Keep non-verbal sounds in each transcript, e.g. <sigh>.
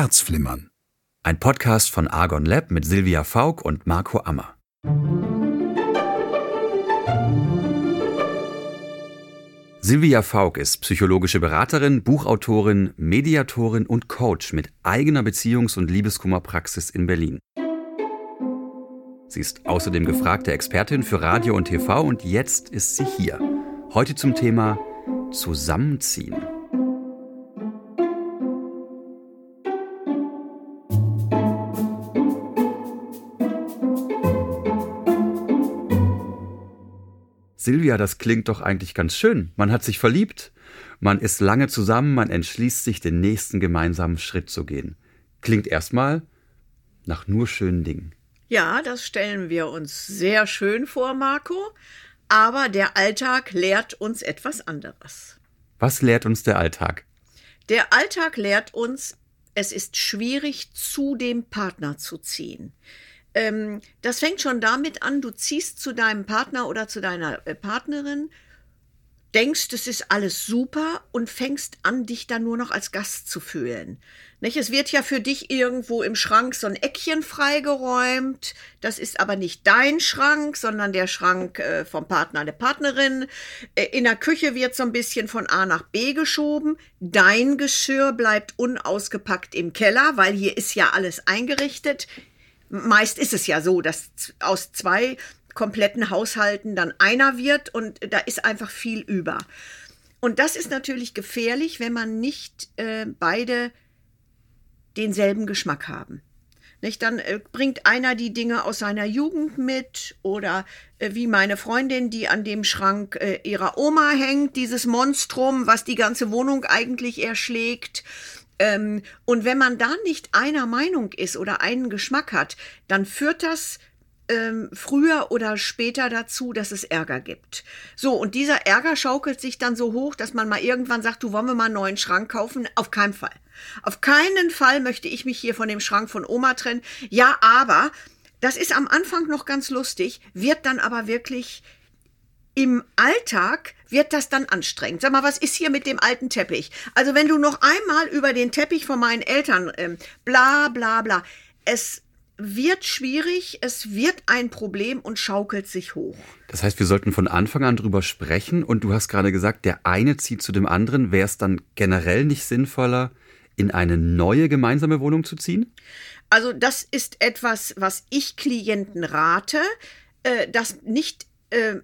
Herzflimmern. Ein Podcast von Argon Lab mit Silvia Faulk und Marco Ammer. Silvia Faulk ist psychologische Beraterin, Buchautorin, Mediatorin und Coach mit eigener Beziehungs- und Liebeskummerpraxis in Berlin. Sie ist außerdem gefragte Expertin für Radio und TV und jetzt ist sie hier. Heute zum Thema Zusammenziehen. Silvia, das klingt doch eigentlich ganz schön. Man hat sich verliebt, man ist lange zusammen, man entschließt sich, den nächsten gemeinsamen Schritt zu gehen. Klingt erstmal nach nur schönen Dingen. Ja, das stellen wir uns sehr schön vor, Marco. Aber der Alltag lehrt uns etwas anderes. Was lehrt uns der Alltag? Der Alltag lehrt uns, es ist schwierig, zu dem Partner zu ziehen ähm, das fängt schon damit an, du ziehst zu deinem Partner oder zu deiner äh, Partnerin, denkst, es ist alles super und fängst an, dich dann nur noch als Gast zu fühlen. Nicht? Es wird ja für dich irgendwo im Schrank so ein Eckchen freigeräumt. Das ist aber nicht dein Schrank, sondern der Schrank äh, vom Partner, der Partnerin. Äh, in der Küche wird so ein bisschen von A nach B geschoben. Dein Geschirr bleibt unausgepackt im Keller, weil hier ist ja alles eingerichtet meist ist es ja so, dass aus zwei kompletten Haushalten dann einer wird und da ist einfach viel über. Und das ist natürlich gefährlich, wenn man nicht äh, beide denselben Geschmack haben. Nicht? Dann äh, bringt einer die Dinge aus seiner Jugend mit oder äh, wie meine Freundin, die an dem Schrank äh, ihrer Oma hängt, dieses Monstrum, was die ganze Wohnung eigentlich erschlägt. Ähm, und wenn man da nicht einer Meinung ist oder einen Geschmack hat, dann führt das ähm, früher oder später dazu, dass es Ärger gibt. So, und dieser Ärger schaukelt sich dann so hoch, dass man mal irgendwann sagt, du wollen wir mal einen neuen Schrank kaufen? Auf keinen Fall. Auf keinen Fall möchte ich mich hier von dem Schrank von Oma trennen. Ja, aber das ist am Anfang noch ganz lustig, wird dann aber wirklich im Alltag wird das dann anstrengend. Sag mal, was ist hier mit dem alten Teppich? Also wenn du noch einmal über den Teppich von meinen Eltern ähm, bla bla bla, es wird schwierig, es wird ein Problem und schaukelt sich hoch. Das heißt, wir sollten von Anfang an drüber sprechen und du hast gerade gesagt, der eine zieht zu dem anderen. Wäre es dann generell nicht sinnvoller, in eine neue gemeinsame Wohnung zu ziehen? Also das ist etwas, was ich Klienten rate, äh, dass nicht äh,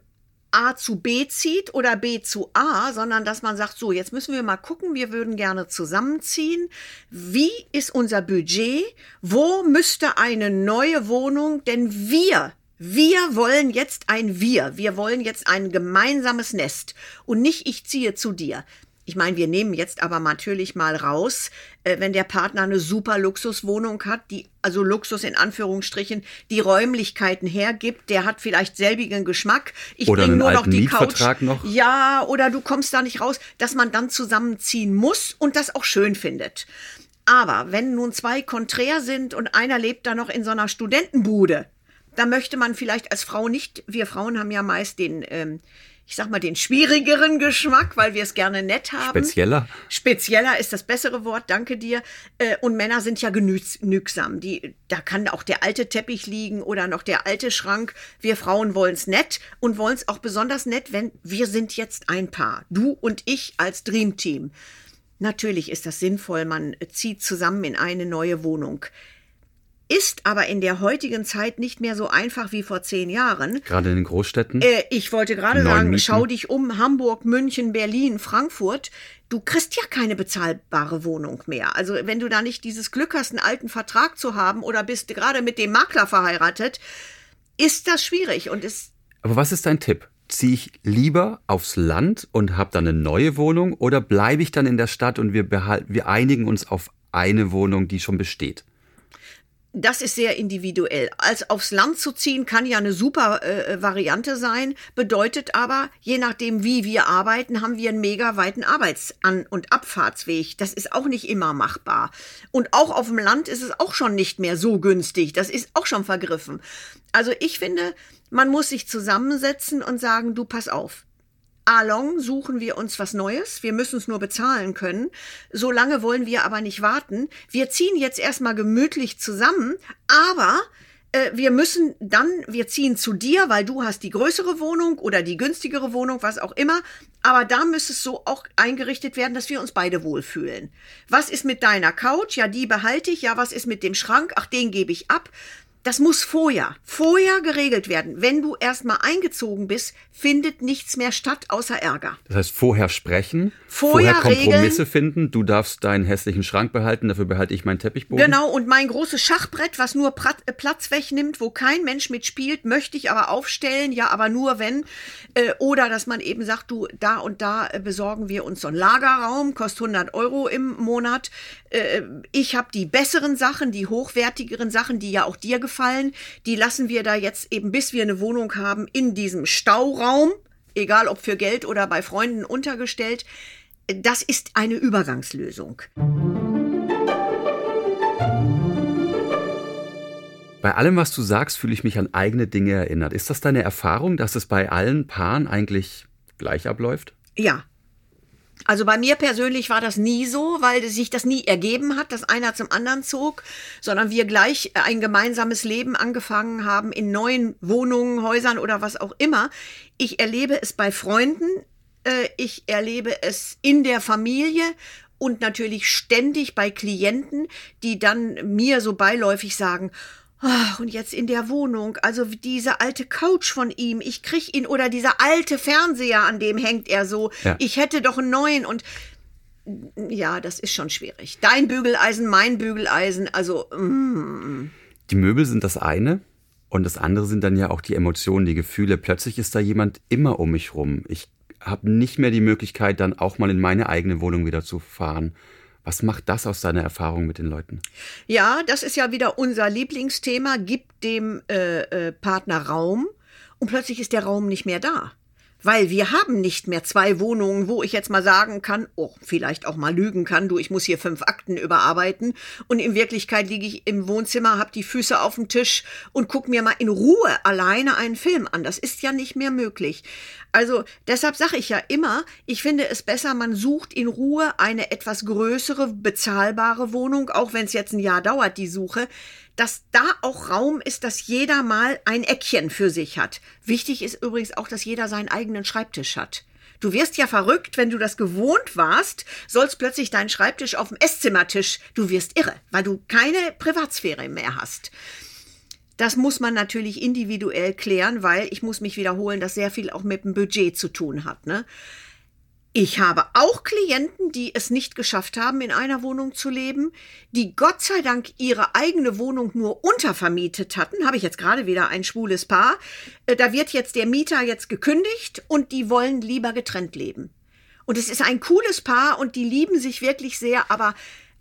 A zu B zieht oder B zu A, sondern dass man sagt, so, jetzt müssen wir mal gucken, wir würden gerne zusammenziehen. Wie ist unser Budget? Wo müsste eine neue Wohnung? Denn wir wir wollen jetzt ein Wir. Wir wollen jetzt ein gemeinsames Nest. Und nicht ich ziehe zu dir. Ich meine, wir nehmen jetzt aber natürlich mal raus, äh, wenn der Partner eine super Luxuswohnung hat, die, also Luxus in Anführungsstrichen, die Räumlichkeiten hergibt, der hat vielleicht selbigen Geschmack. Ich oder bringe nur noch die Couch. Noch. Ja, oder du kommst da nicht raus, dass man dann zusammenziehen muss und das auch schön findet. Aber wenn nun zwei konträr sind und einer lebt da noch in so einer Studentenbude, da möchte man vielleicht als Frau nicht, wir Frauen haben ja meist den, ähm, ich sag mal, den schwierigeren Geschmack, weil wir es gerne nett haben. Spezieller? Spezieller ist das bessere Wort, danke dir. Äh, und Männer sind ja genügsam. Die, da kann auch der alte Teppich liegen oder noch der alte Schrank. Wir Frauen wollen es nett und wollen es auch besonders nett, wenn wir sind jetzt ein Paar. Du und ich als Dreamteam. Natürlich ist das sinnvoll, man zieht zusammen in eine neue Wohnung ist aber in der heutigen Zeit nicht mehr so einfach wie vor zehn Jahren. Gerade in den Großstädten? Äh, ich wollte gerade sagen, Mieten. schau dich um, Hamburg, München, Berlin, Frankfurt. Du kriegst ja keine bezahlbare Wohnung mehr. Also wenn du da nicht dieses Glück hast, einen alten Vertrag zu haben oder bist gerade mit dem Makler verheiratet, ist das schwierig und ist. Aber was ist dein Tipp? Ziehe ich lieber aufs Land und habe dann eine neue Wohnung oder bleibe ich dann in der Stadt und wir, behalten, wir einigen uns auf eine Wohnung, die schon besteht? Das ist sehr individuell. Als aufs Land zu ziehen kann ja eine super äh, äh, Variante sein, bedeutet aber, je nachdem wie wir arbeiten, haben wir einen mega weiten Arbeitsan- und Abfahrtsweg. Das ist auch nicht immer machbar. Und auch auf dem Land ist es auch schon nicht mehr so günstig. Das ist auch schon vergriffen. Also ich finde, man muss sich zusammensetzen und sagen, du pass auf. Along suchen wir uns was Neues. Wir müssen es nur bezahlen können. So lange wollen wir aber nicht warten. Wir ziehen jetzt erstmal gemütlich zusammen, aber äh, wir müssen dann, wir ziehen zu dir, weil du hast die größere Wohnung oder die günstigere Wohnung, was auch immer. Aber da müsste es so auch eingerichtet werden, dass wir uns beide wohlfühlen. Was ist mit deiner Couch? Ja, die behalte ich. Ja, was ist mit dem Schrank? Ach, den gebe ich ab. Das muss vorher, vorher geregelt werden. Wenn du erstmal eingezogen bist, findet nichts mehr statt außer Ärger. Das heißt, vorher sprechen, vorher, vorher Kompromisse regeln. finden. Du darfst deinen hässlichen Schrank behalten, dafür behalte ich meinen Teppichboden. Genau, und mein großes Schachbrett, was nur äh, Platz wegnimmt, wo kein Mensch mitspielt, möchte ich aber aufstellen, ja, aber nur wenn. Äh, oder dass man eben sagt, du, da und da äh, besorgen wir uns so einen Lagerraum, kostet 100 Euro im Monat. Ich habe die besseren Sachen, die hochwertigeren Sachen, die ja auch dir gefallen gefallen. Die lassen wir da jetzt eben, bis wir eine Wohnung haben, in diesem Stauraum, egal ob für Geld oder bei Freunden untergestellt. Das ist eine Übergangslösung. Bei allem, was du sagst, fühle ich mich an eigene Dinge erinnert. Ist das deine Erfahrung, dass es bei allen Paaren eigentlich gleich abläuft? Ja, also bei mir persönlich war das nie so, weil sich das nie ergeben hat, dass einer zum anderen zog, sondern wir gleich ein gemeinsames Leben angefangen haben in neuen Wohnungen, Häusern oder was auch immer. Ich erlebe es bei Freunden, äh, ich erlebe es in der Familie und natürlich ständig bei Klienten, die dann mir so beiläufig sagen, Ach, und jetzt in der Wohnung, also diese alte Couch von ihm, ich krieg ihn, oder dieser alte Fernseher, an dem hängt er so, ja. ich hätte doch einen neuen und ja, das ist schon schwierig. Dein Bügeleisen, mein Bügeleisen, also. Mm. Die Möbel sind das eine und das andere sind dann ja auch die Emotionen, die Gefühle. Plötzlich ist da jemand immer um mich rum. Ich habe nicht mehr die Möglichkeit, dann auch mal in meine eigene Wohnung wieder zu fahren. Was macht das aus deiner Erfahrung mit den Leuten? Ja, das ist ja wieder unser Lieblingsthema. Gib dem äh, äh, Partner Raum und plötzlich ist der Raum nicht mehr da. Weil wir haben nicht mehr zwei Wohnungen, wo ich jetzt mal sagen kann, oh, vielleicht auch mal lügen kann, du, ich muss hier fünf Akten überarbeiten und in Wirklichkeit liege ich im Wohnzimmer, hab die Füße auf dem Tisch und guck mir mal in Ruhe alleine einen Film an. Das ist ja nicht mehr möglich. Also deshalb sage ich ja immer, ich finde es besser, man sucht in Ruhe eine etwas größere, bezahlbare Wohnung, auch wenn es jetzt ein Jahr dauert, die Suche, dass da auch Raum ist, dass jeder mal ein Eckchen für sich hat. Wichtig ist übrigens auch, dass jeder seinen eigenen Schreibtisch hat. Du wirst ja verrückt, wenn du das gewohnt warst, sollst plötzlich deinen Schreibtisch auf dem Esszimmertisch. Du wirst irre, weil du keine Privatsphäre mehr hast. Das muss man natürlich individuell klären, weil ich muss mich wiederholen, dass sehr viel auch mit dem Budget zu tun hat. Ne? Ich habe auch Klienten, die es nicht geschafft haben, in einer Wohnung zu leben, die Gott sei Dank ihre eigene Wohnung nur untervermietet hatten. Habe ich jetzt gerade wieder ein schwules Paar. Äh, da wird jetzt der Mieter jetzt gekündigt und die wollen lieber getrennt leben. Und es ist ein cooles Paar und die lieben sich wirklich sehr, aber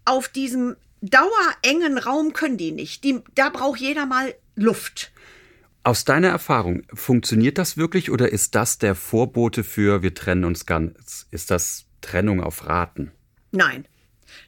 auf diesem dauerengen Raum können die nicht. Die, da braucht jeder mal Luft. Aus deiner Erfahrung, funktioniert das wirklich oder ist das der Vorbote für wir trennen uns ganz? Ist das Trennung auf Raten? Nein.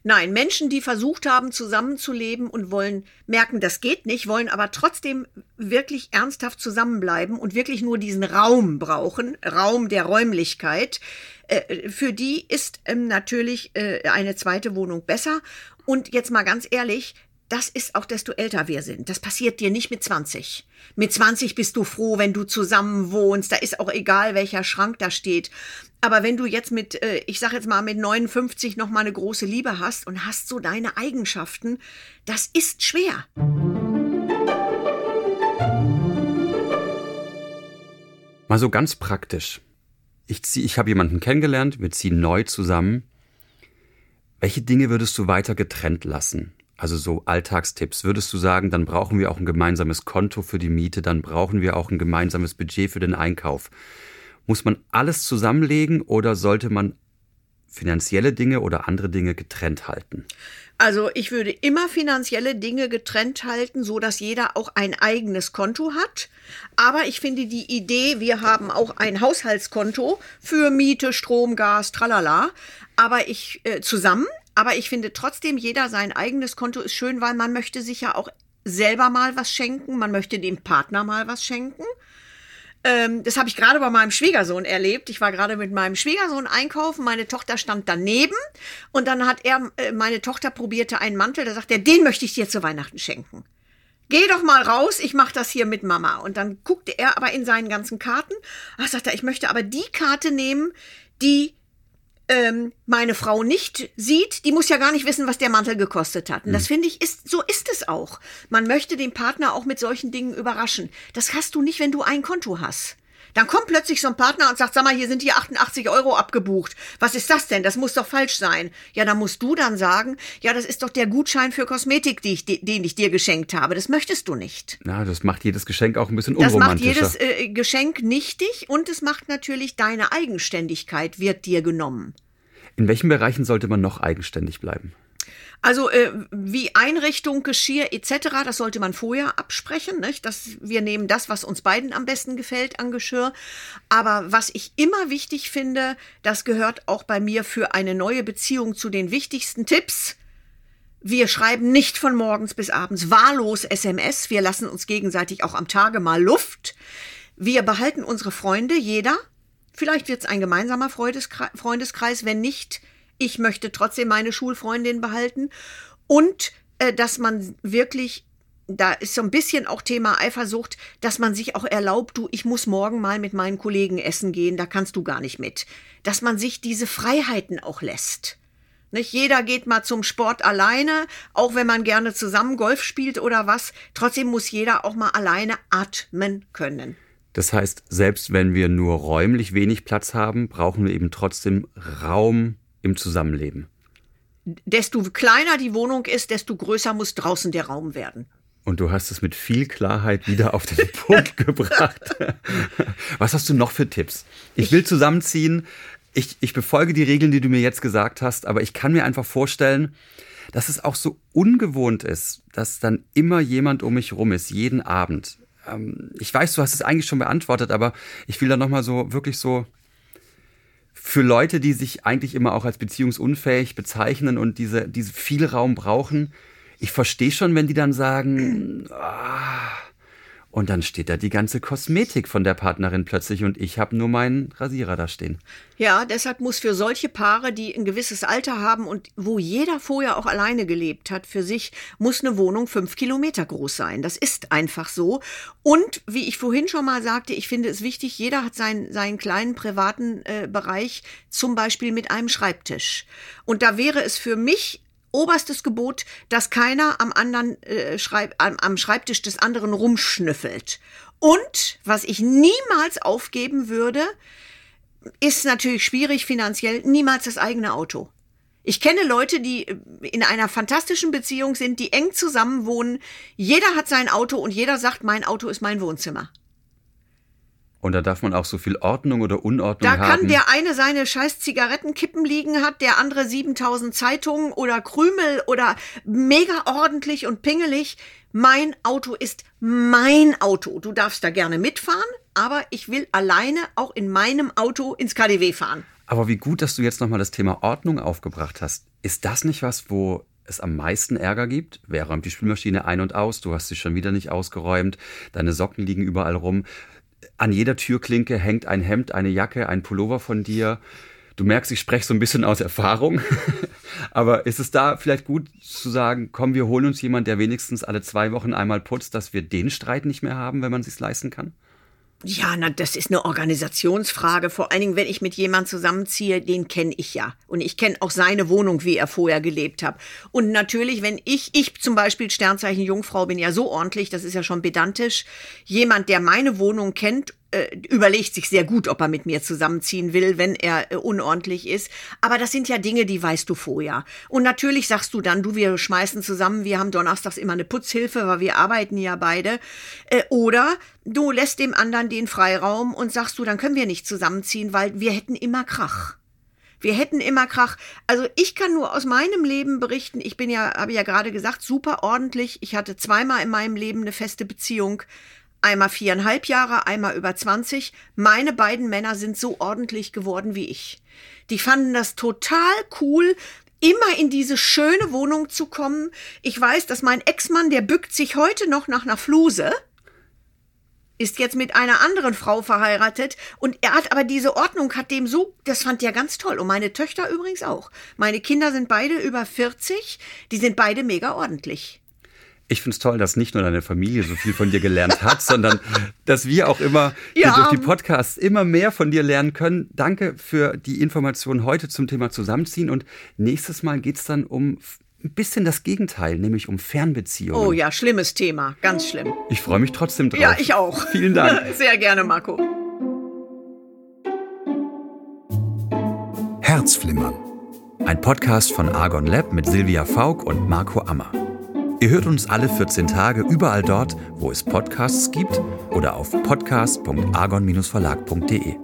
Nein, Menschen, die versucht haben, zusammenzuleben und wollen, merken, das geht nicht, wollen aber trotzdem wirklich ernsthaft zusammenbleiben und wirklich nur diesen Raum brauchen, Raum der Räumlichkeit, äh, für die ist ähm, natürlich äh, eine zweite Wohnung besser. Und jetzt mal ganz ehrlich, das ist auch, desto älter wir sind. Das passiert dir nicht mit 20. Mit 20 bist du froh, wenn du zusammen wohnst. Da ist auch egal, welcher Schrank da steht. Aber wenn du jetzt mit, äh, ich sag jetzt mal, mit 59 noch mal eine große Liebe hast und hast so deine Eigenschaften, das ist schwer. Mal so ganz praktisch. Ich, zieh, ich habe jemanden kennengelernt, wir ziehen neu zusammen. Welche Dinge würdest du weiter getrennt lassen? Also so Alltagstipps. Würdest du sagen, dann brauchen wir auch ein gemeinsames Konto für die Miete, dann brauchen wir auch ein gemeinsames Budget für den Einkauf. Muss man alles zusammenlegen oder sollte man finanzielle Dinge oder andere Dinge getrennt halten? Also ich würde immer finanzielle Dinge getrennt halten, so dass jeder auch ein eigenes Konto hat. Aber ich finde die Idee, wir haben auch ein Haushaltskonto für Miete, Strom, Gas, tralala. Aber ich äh, zusammen aber ich finde trotzdem, jeder sein eigenes Konto ist schön, weil man möchte sich ja auch selber mal was schenken, man möchte dem Partner mal was schenken. Ähm, das habe ich gerade bei meinem Schwiegersohn erlebt. Ich war gerade mit meinem Schwiegersohn einkaufen, meine Tochter stand daneben und dann hat er, äh, meine Tochter probierte einen Mantel, da sagt er, den möchte ich dir zu Weihnachten schenken. Geh doch mal raus, ich mache das hier mit Mama. Und dann guckte er aber in seinen ganzen Karten. Ach, sagt er, ich möchte aber die Karte nehmen, die ähm, meine Frau nicht sieht, die muss ja gar nicht wissen, was der Mantel gekostet hat. Und das hm. finde ich, ist, so ist es auch. Man möchte den Partner auch mit solchen Dingen überraschen. Das hast du nicht, wenn du ein Konto hast. Dann kommt plötzlich so ein Partner und sagt, sag mal, hier sind hier 88 Euro abgebucht. Was ist das denn? Das muss doch falsch sein. Ja, dann musst du dann sagen, ja, das ist doch der Gutschein für Kosmetik, ich, den ich dir geschenkt habe. Das möchtest du nicht. Na, das macht jedes Geschenk auch ein bisschen unromantischer. Das macht jedes äh, Geschenk nichtig und es macht natürlich deine Eigenständigkeit wird dir genommen. In welchen Bereichen sollte man noch eigenständig bleiben? Also äh, wie Einrichtung, Geschirr etc., das sollte man vorher absprechen. Nicht? Das, wir nehmen das, was uns beiden am besten gefällt an Geschirr. Aber was ich immer wichtig finde, das gehört auch bei mir für eine neue Beziehung zu den wichtigsten Tipps. Wir schreiben nicht von morgens bis abends wahllos SMS. Wir lassen uns gegenseitig auch am Tage mal Luft. Wir behalten unsere Freunde, jeder. Vielleicht wird es ein gemeinsamer Freundeskreis, wenn nicht ich möchte trotzdem meine Schulfreundin behalten und äh, dass man wirklich da ist so ein bisschen auch Thema Eifersucht, dass man sich auch erlaubt, du, ich muss morgen mal mit meinen Kollegen essen gehen, da kannst du gar nicht mit. Dass man sich diese Freiheiten auch lässt. Nicht jeder geht mal zum Sport alleine, auch wenn man gerne zusammen Golf spielt oder was. Trotzdem muss jeder auch mal alleine atmen können. Das heißt, selbst wenn wir nur räumlich wenig Platz haben, brauchen wir eben trotzdem Raum, im Zusammenleben. Desto kleiner die Wohnung ist, desto größer muss draußen der Raum werden. Und du hast es mit viel Klarheit wieder auf den <laughs> Punkt gebracht. Was hast du noch für Tipps? Ich, ich will zusammenziehen. Ich, ich befolge die Regeln, die du mir jetzt gesagt hast, aber ich kann mir einfach vorstellen, dass es auch so ungewohnt ist, dass dann immer jemand um mich rum ist, jeden Abend. Ähm, ich weiß, du hast es eigentlich schon beantwortet, aber ich will da nochmal so wirklich so für Leute, die sich eigentlich immer auch als beziehungsunfähig bezeichnen und diese, diese viel Raum brauchen, ich verstehe schon, wenn die dann sagen, <clears throat> ah, und dann steht da die ganze Kosmetik von der Partnerin plötzlich und ich habe nur meinen Rasierer da stehen. Ja, deshalb muss für solche Paare, die ein gewisses Alter haben und wo jeder vorher auch alleine gelebt hat, für sich muss eine Wohnung fünf Kilometer groß sein. Das ist einfach so. Und wie ich vorhin schon mal sagte, ich finde es wichtig, jeder hat seinen, seinen kleinen privaten äh, Bereich, zum Beispiel mit einem Schreibtisch. Und da wäre es für mich oberstes Gebot, dass keiner am anderen äh, Schreib am, am Schreibtisch des anderen rumschnüffelt. Und was ich niemals aufgeben würde, ist natürlich schwierig finanziell, niemals das eigene Auto. Ich kenne Leute, die äh, in einer fantastischen Beziehung sind, die eng zusammenwohnen. Jeder hat sein Auto und jeder sagt, mein Auto ist mein Wohnzimmer. Und da darf man auch so viel Ordnung oder Unordnung haben. Da kann der eine seine scheiß Zigarettenkippen liegen hat, der andere 7000 Zeitungen oder Krümel oder mega ordentlich und pingelig. Mein Auto ist mein Auto. Du darfst da gerne mitfahren, aber ich will alleine auch in meinem Auto ins KDW fahren. Aber wie gut, dass du jetzt nochmal das Thema Ordnung aufgebracht hast. Ist das nicht was, wo es am meisten Ärger gibt? Wer räumt die Spülmaschine ein und aus? Du hast sie schon wieder nicht ausgeräumt. Deine Socken liegen überall rum an jeder Türklinke hängt ein Hemd, eine Jacke, ein Pullover von dir. Du merkst, ich spreche so ein bisschen aus Erfahrung. <laughs> Aber ist es da vielleicht gut zu sagen, komm, wir holen uns jemanden, der wenigstens alle zwei Wochen einmal putzt, dass wir den Streit nicht mehr haben, wenn man es sich leisten kann? Ja, na, das ist eine Organisationsfrage. Vor allen Dingen, wenn ich mit jemandem zusammenziehe, den kenne ich ja. Und ich kenne auch seine Wohnung, wie er vorher gelebt hat. Und natürlich, wenn ich, ich zum Beispiel Sternzeichen Jungfrau bin ja so ordentlich, das ist ja schon pedantisch. Jemand, der meine Wohnung kennt überlegt sich sehr gut, ob er mit mir zusammenziehen will, wenn er äh, unordentlich ist. Aber das sind ja Dinge, die weißt du vorher. Und natürlich sagst du dann, du, wir schmeißen zusammen, wir haben donnerstags immer eine Putzhilfe, weil wir arbeiten ja beide. Äh, oder du lässt dem anderen den Freiraum und sagst du, dann können wir nicht zusammenziehen, weil wir hätten immer Krach. Wir hätten immer Krach. Also ich kann nur aus meinem Leben berichten. Ich bin ja, habe ja gerade gesagt, super ordentlich. Ich hatte zweimal in meinem Leben eine feste Beziehung einmal viereinhalb Jahre, einmal über 20. Meine beiden Männer sind so ordentlich geworden wie ich. Die fanden das total cool, immer in diese schöne Wohnung zu kommen. Ich weiß, dass mein Ex-Mann, der bückt sich heute noch nach einer Fluse. ist jetzt mit einer anderen Frau verheiratet und er hat aber diese Ordnung hat dem so, das fand er ganz toll und meine Töchter übrigens auch. Meine Kinder sind beide über 40, die sind beide mega ordentlich. Ich finde es toll, dass nicht nur deine Familie so viel von dir gelernt hat, sondern dass wir auch immer Ja. durch die Podcasts immer mehr von dir lernen können. Danke für die Informationen heute zum Thema Zusammenziehen. Und nächstes Mal geht es dann um ein bisschen das Gegenteil, nämlich um Fernbeziehungen. Oh ja, schlimmes Thema, ganz schlimm. Ich freue mich trotzdem drauf. Ja, ich auch. Vielen Dank. <laughs> Sehr gerne, Marco. Herzflimmern. Ein Podcast von Argon Lab mit Silvia Faulk und Marco Ammer. Ihr hört uns alle 14 Tage überall dort, wo es Podcasts gibt oder auf podcast.argon-verlag.de.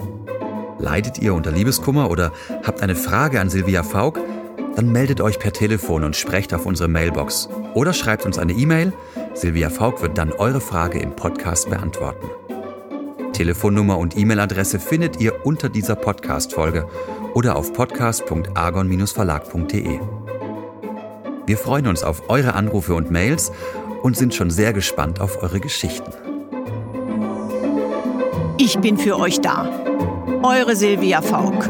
Leidet ihr unter Liebeskummer oder habt eine Frage an Silvia Faulk? Dann meldet euch per Telefon und sprecht auf unsere Mailbox oder schreibt uns eine E-Mail. Silvia Faulk wird dann eure Frage im Podcast beantworten. Telefonnummer und E-Mail-Adresse findet ihr unter dieser Podcast-Folge oder auf podcast.argon-verlag.de. Wir freuen uns auf eure Anrufe und Mails und sind schon sehr gespannt auf eure Geschichten. Ich bin für euch da. Eure Silvia Faulk.